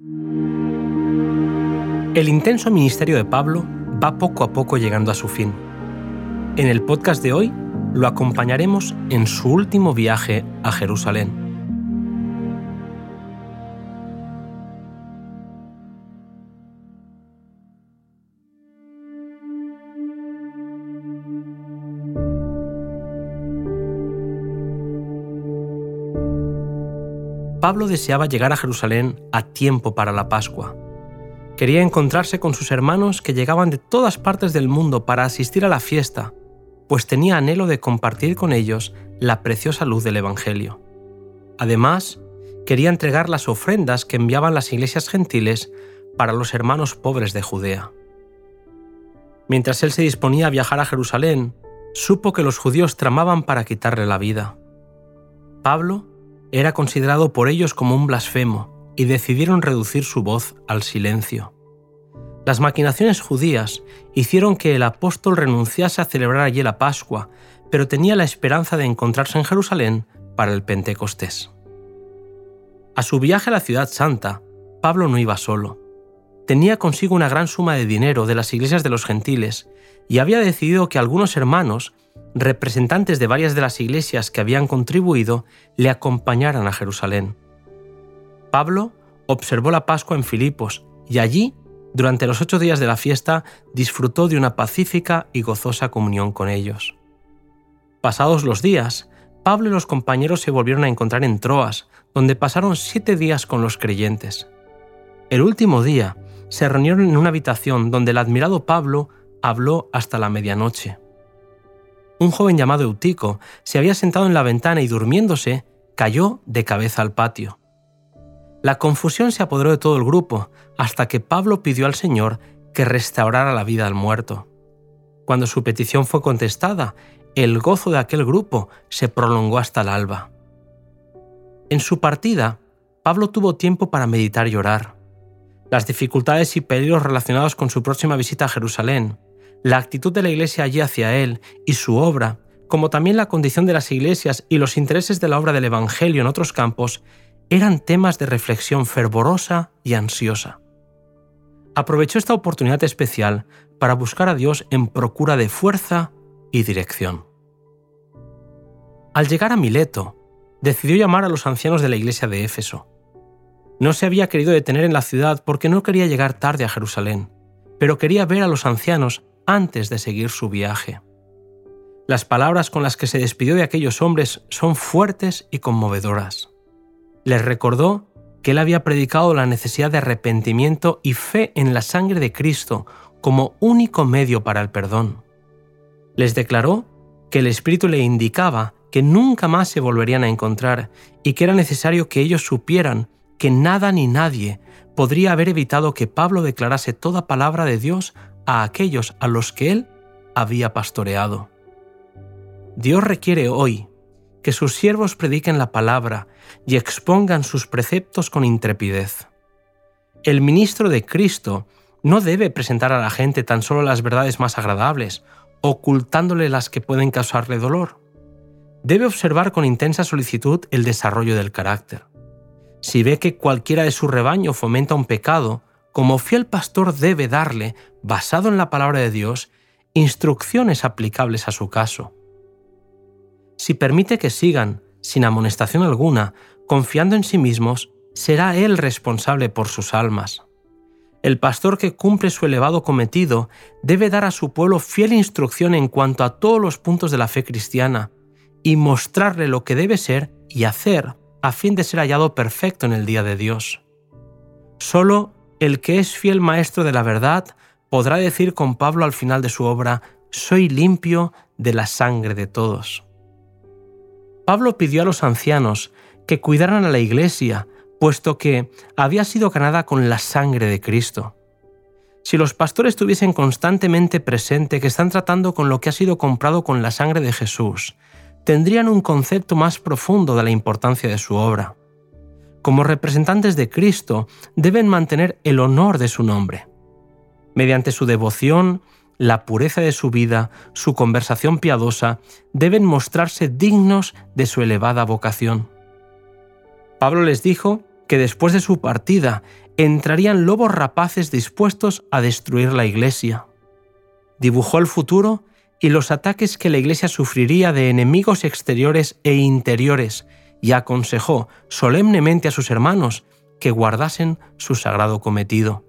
El intenso ministerio de Pablo va poco a poco llegando a su fin. En el podcast de hoy lo acompañaremos en su último viaje a Jerusalén. Pablo deseaba llegar a Jerusalén a tiempo para la Pascua. Quería encontrarse con sus hermanos que llegaban de todas partes del mundo para asistir a la fiesta, pues tenía anhelo de compartir con ellos la preciosa luz del Evangelio. Además, quería entregar las ofrendas que enviaban las iglesias gentiles para los hermanos pobres de Judea. Mientras él se disponía a viajar a Jerusalén, supo que los judíos tramaban para quitarle la vida. Pablo era considerado por ellos como un blasfemo y decidieron reducir su voz al silencio. Las maquinaciones judías hicieron que el apóstol renunciase a celebrar allí la Pascua, pero tenía la esperanza de encontrarse en Jerusalén para el Pentecostés. A su viaje a la ciudad santa, Pablo no iba solo. Tenía consigo una gran suma de dinero de las iglesias de los gentiles y había decidido que algunos hermanos representantes de varias de las iglesias que habían contribuido le acompañaran a Jerusalén. Pablo observó la Pascua en Filipos y allí, durante los ocho días de la fiesta, disfrutó de una pacífica y gozosa comunión con ellos. Pasados los días, Pablo y los compañeros se volvieron a encontrar en Troas, donde pasaron siete días con los creyentes. El último día, se reunieron en una habitación donde el admirado Pablo habló hasta la medianoche un joven llamado Eutico se había sentado en la ventana y durmiéndose, cayó de cabeza al patio. La confusión se apoderó de todo el grupo, hasta que Pablo pidió al Señor que restaurara la vida al muerto. Cuando su petición fue contestada, el gozo de aquel grupo se prolongó hasta el alba. En su partida, Pablo tuvo tiempo para meditar y orar. Las dificultades y peligros relacionados con su próxima visita a Jerusalén, la actitud de la Iglesia allí hacia él y su obra, como también la condición de las iglesias y los intereses de la obra del Evangelio en otros campos, eran temas de reflexión fervorosa y ansiosa. Aprovechó esta oportunidad especial para buscar a Dios en procura de fuerza y dirección. Al llegar a Mileto, decidió llamar a los ancianos de la iglesia de Éfeso. No se había querido detener en la ciudad porque no quería llegar tarde a Jerusalén, pero quería ver a los ancianos antes de seguir su viaje. Las palabras con las que se despidió de aquellos hombres son fuertes y conmovedoras. Les recordó que él había predicado la necesidad de arrepentimiento y fe en la sangre de Cristo como único medio para el perdón. Les declaró que el Espíritu le indicaba que nunca más se volverían a encontrar y que era necesario que ellos supieran que nada ni nadie podría haber evitado que Pablo declarase toda palabra de Dios a aquellos a los que él había pastoreado. Dios requiere hoy que sus siervos prediquen la palabra y expongan sus preceptos con intrepidez. El ministro de Cristo no debe presentar a la gente tan solo las verdades más agradables, ocultándole las que pueden causarle dolor. Debe observar con intensa solicitud el desarrollo del carácter. Si ve que cualquiera de su rebaño fomenta un pecado, como fiel pastor debe darle, basado en la palabra de Dios, instrucciones aplicables a su caso. Si permite que sigan, sin amonestación alguna, confiando en sí mismos, será Él responsable por sus almas. El pastor que cumple su elevado cometido debe dar a su pueblo fiel instrucción en cuanto a todos los puntos de la fe cristiana y mostrarle lo que debe ser y hacer a fin de ser hallado perfecto en el día de Dios. Solo el que es fiel maestro de la verdad podrá decir con Pablo al final de su obra, soy limpio de la sangre de todos. Pablo pidió a los ancianos que cuidaran a la iglesia, puesto que había sido ganada con la sangre de Cristo. Si los pastores tuviesen constantemente presente que están tratando con lo que ha sido comprado con la sangre de Jesús, tendrían un concepto más profundo de la importancia de su obra como representantes de Cristo, deben mantener el honor de su nombre. Mediante su devoción, la pureza de su vida, su conversación piadosa, deben mostrarse dignos de su elevada vocación. Pablo les dijo que después de su partida entrarían lobos rapaces dispuestos a destruir la Iglesia. Dibujó el futuro y los ataques que la Iglesia sufriría de enemigos exteriores e interiores y aconsejó solemnemente a sus hermanos que guardasen su sagrado cometido.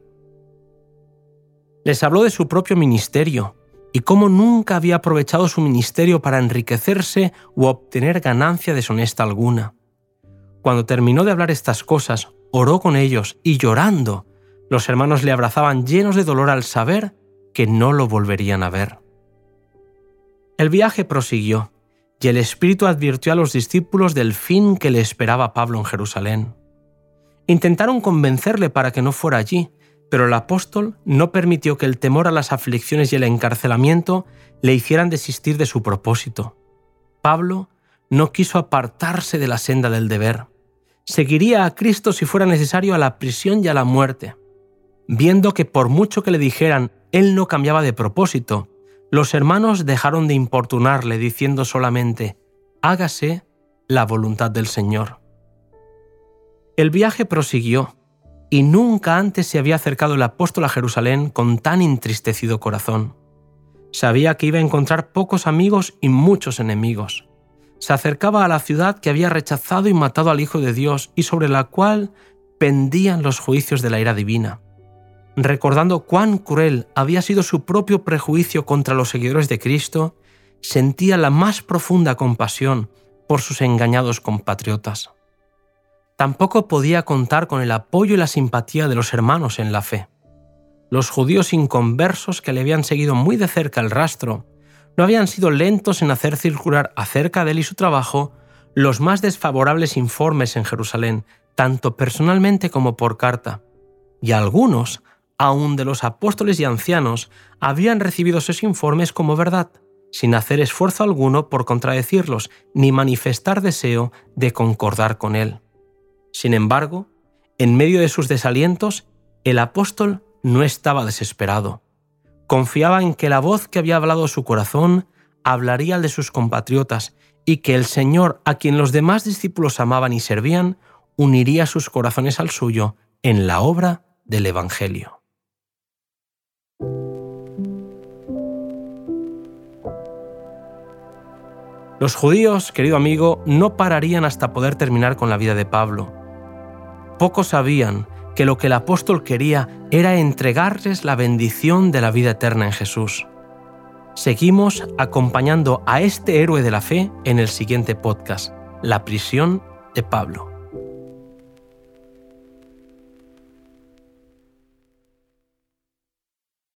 Les habló de su propio ministerio y cómo nunca había aprovechado su ministerio para enriquecerse u obtener ganancia deshonesta alguna. Cuando terminó de hablar estas cosas, oró con ellos y llorando, los hermanos le abrazaban llenos de dolor al saber que no lo volverían a ver. El viaje prosiguió, y el Espíritu advirtió a los discípulos del fin que le esperaba Pablo en Jerusalén. Intentaron convencerle para que no fuera allí, pero el apóstol no permitió que el temor a las aflicciones y el encarcelamiento le hicieran desistir de su propósito. Pablo no quiso apartarse de la senda del deber. Seguiría a Cristo si fuera necesario a la prisión y a la muerte. Viendo que por mucho que le dijeran, él no cambiaba de propósito, los hermanos dejaron de importunarle diciendo solamente, hágase la voluntad del Señor. El viaje prosiguió, y nunca antes se había acercado el apóstol a Jerusalén con tan entristecido corazón. Sabía que iba a encontrar pocos amigos y muchos enemigos se acercaba a la ciudad que había rechazado y matado al Hijo de Dios y sobre la cual pendían los juicios de la ira divina. Recordando cuán cruel había sido su propio prejuicio contra los seguidores de Cristo, sentía la más profunda compasión por sus engañados compatriotas. Tampoco podía contar con el apoyo y la simpatía de los hermanos en la fe. Los judíos inconversos que le habían seguido muy de cerca el rastro no habían sido lentos en hacer circular acerca de él y su trabajo los más desfavorables informes en Jerusalén, tanto personalmente como por carta. Y algunos, aun de los apóstoles y ancianos, habían recibido esos informes como verdad, sin hacer esfuerzo alguno por contradecirlos ni manifestar deseo de concordar con él. Sin embargo, en medio de sus desalientos, el apóstol no estaba desesperado confiaba en que la voz que había hablado su corazón hablaría al de sus compatriotas y que el Señor, a quien los demás discípulos amaban y servían, uniría sus corazones al suyo en la obra del Evangelio. Los judíos, querido amigo, no pararían hasta poder terminar con la vida de Pablo. Pocos sabían que lo que el apóstol quería era entregarles la bendición de la vida eterna en Jesús. Seguimos acompañando a este héroe de la fe en el siguiente podcast, La prisión de Pablo.